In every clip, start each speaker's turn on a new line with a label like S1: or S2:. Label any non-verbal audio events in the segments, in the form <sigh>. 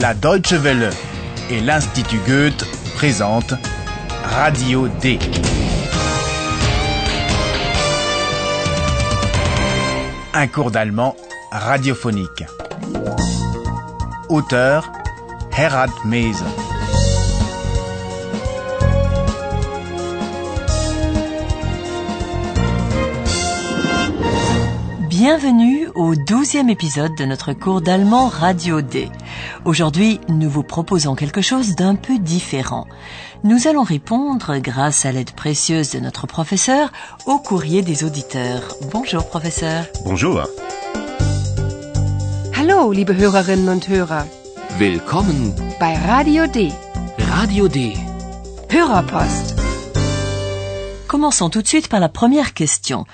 S1: La Deutsche Welle et l'Institut Goethe présentent Radio D. Un cours d'allemand radiophonique. Auteur Herald Mese.
S2: Bienvenue au douzième épisode de notre cours d'allemand Radio D. Aujourd'hui, nous vous proposons quelque chose d'un peu différent. Nous allons répondre, grâce à l'aide précieuse de notre professeur, au courrier des auditeurs. Bonjour professeur.
S3: Bonjour.
S4: Hallo, liebe Hörerinnen und Hörer,
S5: Willkommen,
S4: bei Radio D.
S5: Radio D.
S4: Hörerpost.
S2: Commençons tout de suite par la première question.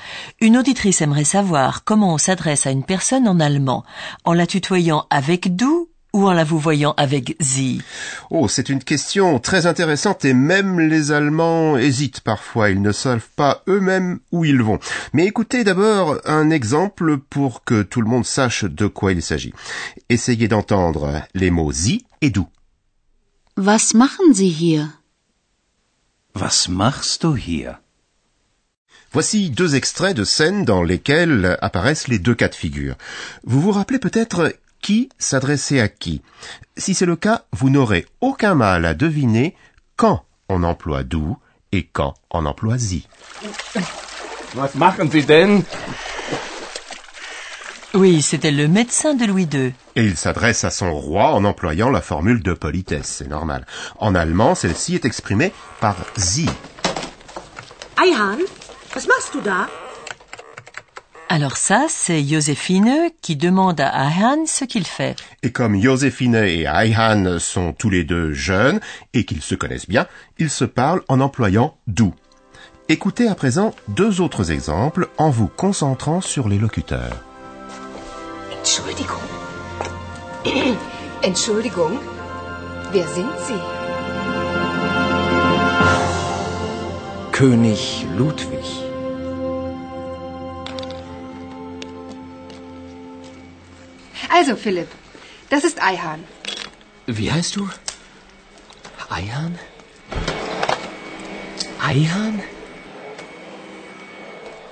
S2: Une auditrice aimerait savoir comment on s'adresse à une personne en allemand, en la tutoyant avec du ou en la vous voyant avec sie.
S3: Oh, c'est une question très intéressante et même les Allemands hésitent parfois. Ils ne savent pas eux-mêmes où ils vont. Mais écoutez d'abord un exemple pour que tout le monde sache de quoi il s'agit. Essayez d'entendre les mots sie et du.
S6: Was machen Sie hier?
S7: Was machst du hier?
S3: Voici deux extraits de scènes dans lesquelles apparaissent les deux cas de figure. Vous vous rappelez peut-être qui s'adressait à qui. Si c'est le cas, vous n'aurez aucun mal à deviner quand on emploie du et quand on emploie sie.
S5: Was machen Sie denn?
S2: Oui, c'était le médecin de Louis II.
S3: Et il s'adresse à son roi en employant la formule de politesse, c'est normal. En allemand, celle-ci est exprimée par sie.
S8: Eihan, was machst du da?
S2: Alors ça, c'est Joséphine qui demande à Ahan ce qu'il fait.
S3: Et comme Joséphine et Ayhan sont tous les deux jeunes et qu'ils se connaissent bien, ils se parlent en employant du. Écoutez à présent deux autres exemples en vous concentrant sur les locuteurs.
S4: Entschuldigung. <clears throat> Entschuldigung. Wer sind Sie?
S7: König Ludwig.
S4: Also, Philipp, das ist Eihan.
S5: Wie heißt du? Eihan? Eihan?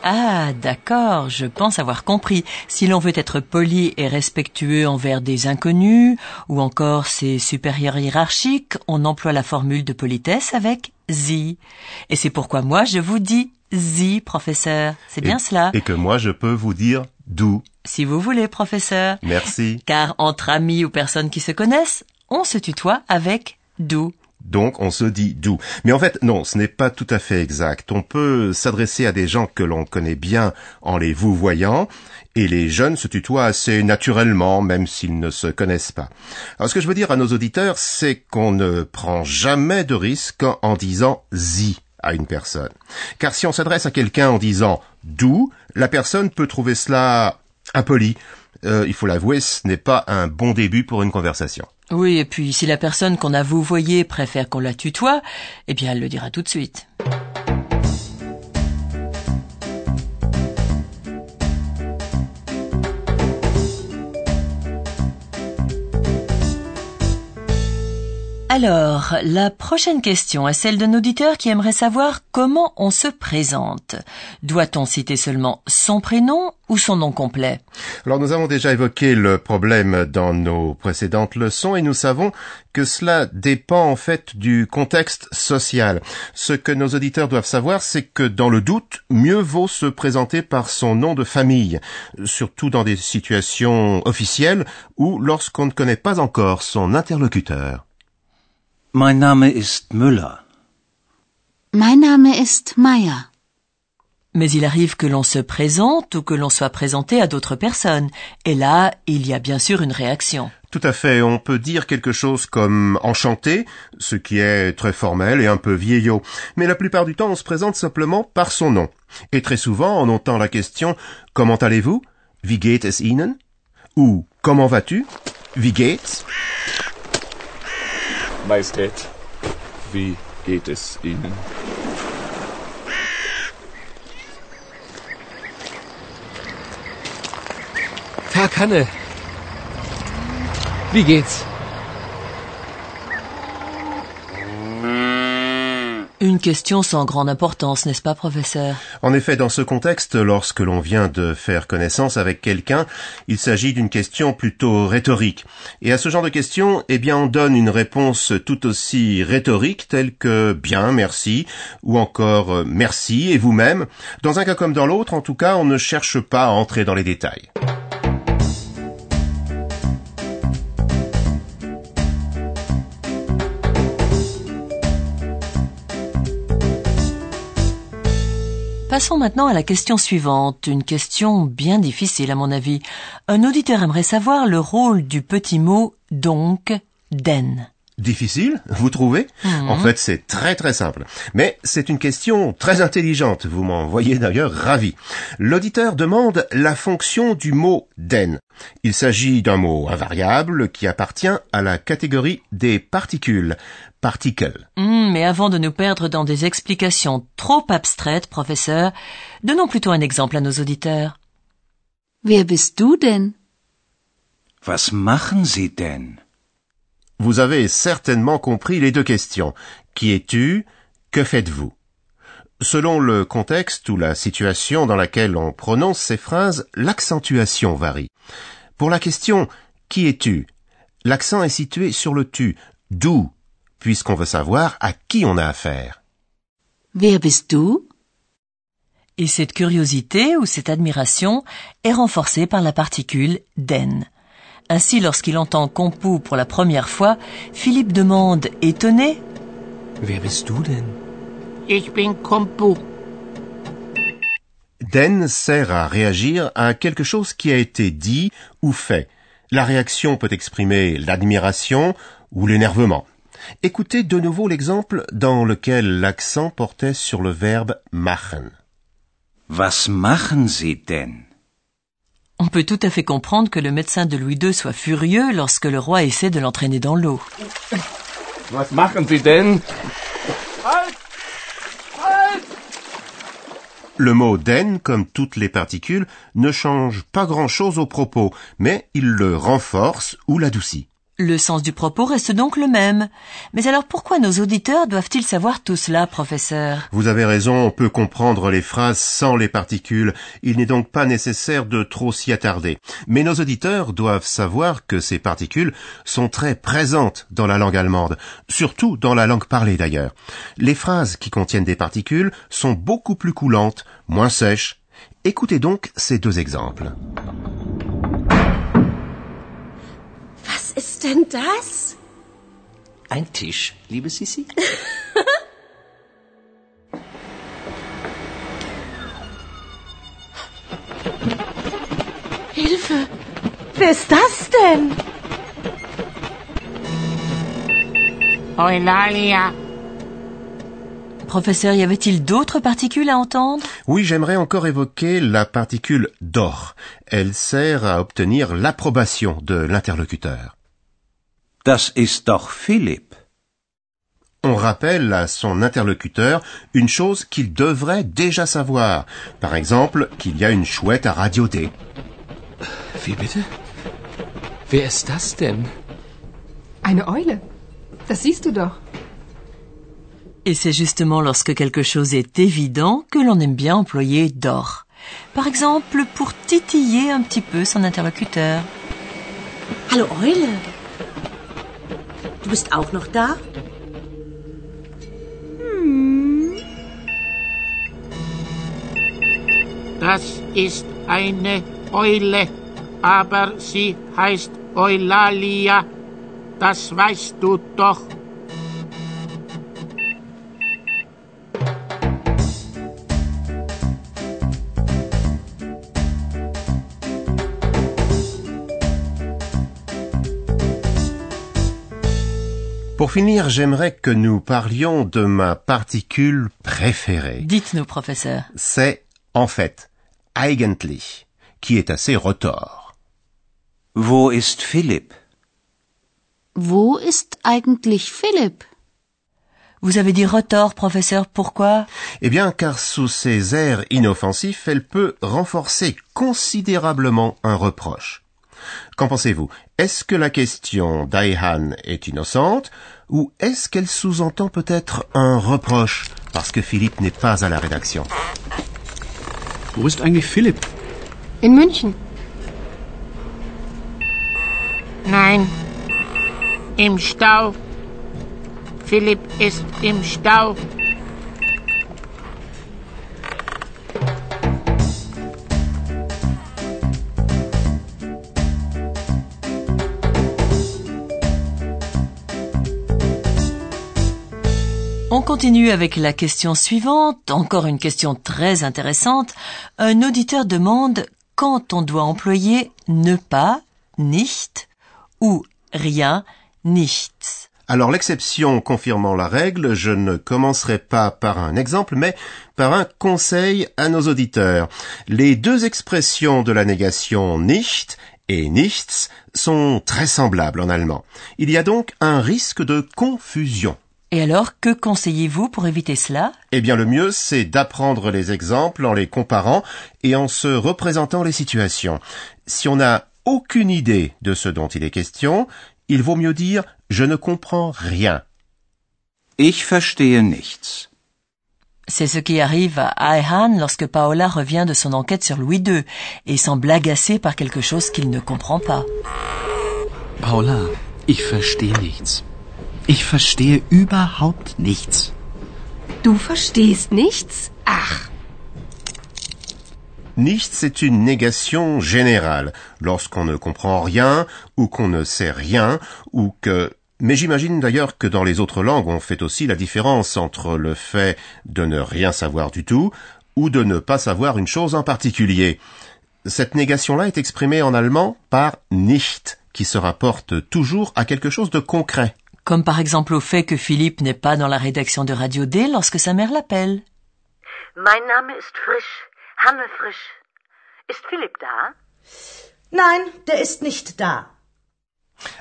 S2: Ah, d'accord, je pense avoir compris. Si l'on veut être poli et respectueux envers des inconnus, ou encore ses supérieurs hiérarchiques, on emploie la formule de politesse avec sie. Et c'est pourquoi moi je vous dis sie, professeur. C'est bien cela.
S3: Et que moi je peux vous dire du.
S2: Si vous voulez, professeur.
S3: Merci.
S2: Car entre amis ou personnes qui se connaissent, on se tutoie avec du.
S3: Donc on se dit du. Mais en fait, non, ce n'est pas tout à fait exact. On peut s'adresser à des gens que l'on connaît bien en les vous voyant, et les jeunes se tutoient assez naturellement, même s'ils ne se connaissent pas. Alors ce que je veux dire à nos auditeurs, c'est qu'on ne prend jamais de risque en disant zi à une personne. Car si on s'adresse à quelqu'un en disant du, la personne peut trouver cela impoli. Euh, il faut l'avouer, ce n'est pas un bon début pour une conversation.
S2: Oui, et puis si la personne qu'on a vous voyé préfère qu'on la tutoie, eh bien elle le dira tout de suite. Alors, la prochaine question est celle d'un auditeur qui aimerait savoir comment on se présente. Doit-on citer seulement son prénom ou son nom complet?
S3: Alors nous avons déjà évoqué le problème dans nos précédentes leçons et nous savons que cela dépend en fait du contexte social. Ce que nos auditeurs doivent savoir, c'est que dans le doute, mieux vaut se présenter par son nom de famille, surtout dans des situations officielles ou lorsqu'on ne connaît pas encore son interlocuteur.
S7: Mein Name ist Müller.
S6: Mein Name ist Meier.
S2: Mais il arrive que l'on se présente ou que l'on soit présenté à d'autres personnes. Et là, il y a bien sûr une réaction.
S3: Tout à fait, on peut dire quelque chose comme enchanté, ce qui est très formel et un peu vieillot. Mais la plupart du temps, on se présente simplement par son nom. Et très souvent, on entend la question Comment allez-vous? Wie geht es Ihnen? Ou Comment vas-tu? Wie geht's?
S5: Majestät, wie geht es Ihnen? Tag, Hanne. Wie geht's?
S2: Une question sans grande importance, n'est-ce pas, professeur?
S3: En effet, dans ce contexte, lorsque l'on vient de faire connaissance avec quelqu'un, il s'agit d'une question plutôt rhétorique. Et à ce genre de question, eh bien, on donne une réponse tout aussi rhétorique telle que bien, merci, ou encore euh, merci et vous-même. Dans un cas comme dans l'autre, en tout cas, on ne cherche pas à entrer dans les détails.
S2: Passons maintenant à la question suivante, une question bien difficile à mon avis. Un auditeur aimerait savoir le rôle du petit mot donc, den.
S3: Difficile, vous trouvez? En fait, c'est très très simple. Mais c'est une question très intelligente, vous m'en voyez d'ailleurs ravi. L'auditeur demande la fonction du mot den. Il s'agit d'un mot invariable qui appartient à la catégorie des particules, particles.
S2: Hmm, mais avant de nous perdre dans des explications trop abstraites, professeur, donnons plutôt un exemple à nos auditeurs.
S6: Wer bist du denn?
S7: Was machen Sie denn?
S3: Vous avez certainement compris les deux questions. Qui es-tu? Que faites-vous? Selon le contexte ou la situation dans laquelle on prononce ces phrases, l'accentuation varie. Pour la question Qui es-tu? L'accent est situé sur le tu, d'où, puisqu'on veut savoir à qui on a affaire.
S2: Et cette curiosité ou cette admiration est renforcée par la particule den. Ainsi, lorsqu'il entend Compu pour la première fois, Philippe demande, étonné,
S9: Wer bist du denn?
S10: Ich bin Kompu.
S3: Den sert à réagir à quelque chose qui a été dit ou fait. La réaction peut exprimer l'admiration ou l'énervement. Écoutez de nouveau l'exemple dans lequel l'accent portait sur le verbe machen.
S7: Was machen Sie denn?
S2: On peut tout à fait comprendre que le médecin de Louis II soit furieux lorsque le roi essaie de l'entraîner dans l'eau.
S5: Was machen Sie denn?
S3: Le mot den, comme toutes les particules, ne change pas grand-chose au propos, mais il le renforce ou l'adoucit.
S2: Le sens du propos reste donc le même. Mais alors pourquoi nos auditeurs doivent-ils savoir tout cela, professeur?
S3: Vous avez raison, on peut comprendre les phrases sans les particules. Il n'est donc pas nécessaire de trop s'y attarder. Mais nos auditeurs doivent savoir que ces particules sont très présentes dans la langue allemande, surtout dans la langue parlée d'ailleurs. Les phrases qui contiennent des particules sont beaucoup plus coulantes, moins sèches. Écoutez donc ces deux exemples.
S8: Denn das?
S9: Ein Tisch, liebe Sissi? <laughs>
S8: Hilfe! Wer ist das denn?
S10: Eulalia.
S2: Professeur, y avait-il d'autres particules à entendre?
S3: Oui, j'aimerais encore évoquer la particule d'or. Elle sert à obtenir l'approbation de l'interlocuteur.
S7: Das ist doch Philipp.
S3: On rappelle à son interlocuteur une chose qu'il devrait déjà savoir. Par exemple, qu'il y a une chouette à Radio D.
S9: Wie bitte? Wer ist das denn?
S4: Eine Eule? Das siehst du doch.
S2: Et c'est justement lorsque quelque chose est évident que l'on aime bien employer d'or. Par exemple, pour titiller un petit peu son interlocuteur.
S8: Hallo Eule. Du bist auch noch da?
S10: Das ist eine Eule, aber sie heißt Eulalia. Das weißt du doch.
S3: Pour finir, j'aimerais que nous parlions de ma particule préférée.
S2: Dites-nous, professeur.
S3: C'est, en fait, eigentlich, qui est assez retors.
S7: Wo ist Philipp?
S6: Wo ist eigentlich Philipp?
S2: Vous avez dit retors, professeur, pourquoi?
S3: Eh bien, car sous ses airs inoffensifs, elle peut renforcer considérablement un reproche. Qu'en pensez-vous? Est-ce que la question d'Aihan est innocente ou est-ce qu'elle sous-entend peut-être un reproche parce que Philippe n'est pas à la rédaction?
S9: Wo ist eigentlich Philipp?
S4: In München.
S10: Nein. Im Stau. Philipp ist im Stau.
S2: On continue avec la question suivante, encore une question très intéressante. Un auditeur demande quand on doit employer ne pas, nicht, ou rien, nichts.
S3: Alors l'exception confirmant la règle, je ne commencerai pas par un exemple, mais par un conseil à nos auditeurs. Les deux expressions de la négation nicht et nichts sont très semblables en allemand. Il y a donc un risque de confusion.
S2: Et alors, que conseillez-vous pour éviter cela?
S3: Eh bien le mieux, c'est d'apprendre les exemples en les comparant et en se représentant les situations. Si on n'a aucune idée de ce dont il est question, il vaut mieux dire je ne comprends rien.
S7: Ich verstehe nichts.
S2: C'est ce qui arrive à Ayhan lorsque Paola revient de son enquête sur Louis II et semble agacé par quelque chose qu'il ne comprend pas.
S9: Paula, ich verstehe nichts. Ich verstehe überhaupt nichts.
S4: Du verstehst nichts? Ach,
S3: Nichts, c'est une négation générale, lorsqu'on ne comprend rien, ou qu'on ne sait rien, ou que... Mais j'imagine d'ailleurs que dans les autres langues, on fait aussi la différence entre le fait de ne rien savoir du tout, ou de ne pas savoir une chose en particulier. Cette négation-là est exprimée en allemand par nicht, qui se rapporte toujours à quelque chose de concret.
S2: Comme par exemple au fait que Philippe n'est pas dans la rédaction de Radio D lorsque sa mère l'appelle.
S8: Mein Name ist Frisch. Hanne Frisch. Ist Philipp da?
S11: Nein, der ist nicht da.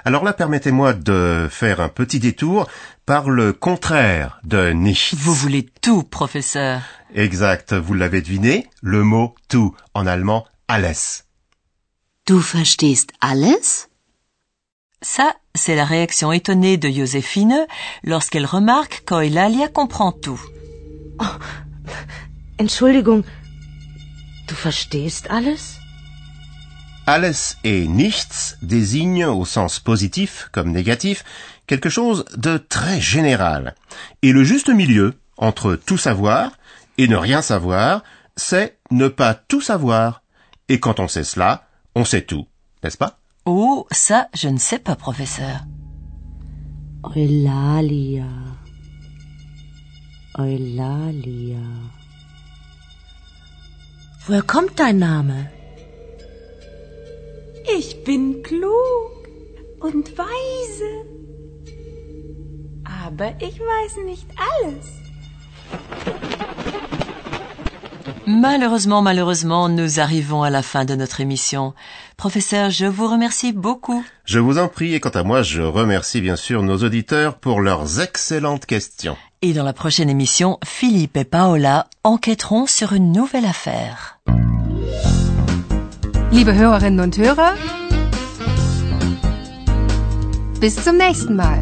S3: Alors là, permettez-moi de faire un petit détour par le contraire de nicht.
S2: Vous voulez tout, professeur.
S3: Exact, vous l'avez deviné, le mot tout, en allemand alles.
S6: Du verstehst alles?
S2: Ça, c'est la réaction étonnée de Joséphine lorsqu'elle remarque qu'Eulalia comprend tout.
S11: Entschuldigung, du verstehst alles?
S3: Alles et nichts désignent au sens positif comme négatif quelque chose de très général. Et le juste milieu entre tout savoir et ne rien savoir, c'est ne pas tout savoir. Et quand on sait cela, on sait tout, n'est-ce pas?
S2: Oh, ça, je ne sais pas, professeur.
S11: Eulalia. Eulalia. Woher kommt dein Name?
S12: Ich bin klug und weise. Aber ich weiß nicht alles.
S2: Malheureusement, malheureusement, nous arrivons à la fin de notre émission. Professeur, je vous remercie beaucoup.
S3: Je vous en prie et quant à moi, je remercie bien sûr nos auditeurs pour leurs excellentes questions.
S2: Et dans la prochaine émission, Philippe et Paola enquêteront sur une nouvelle affaire.
S4: liebe Hörerinnen und Hörer, bis zum nächsten Mal.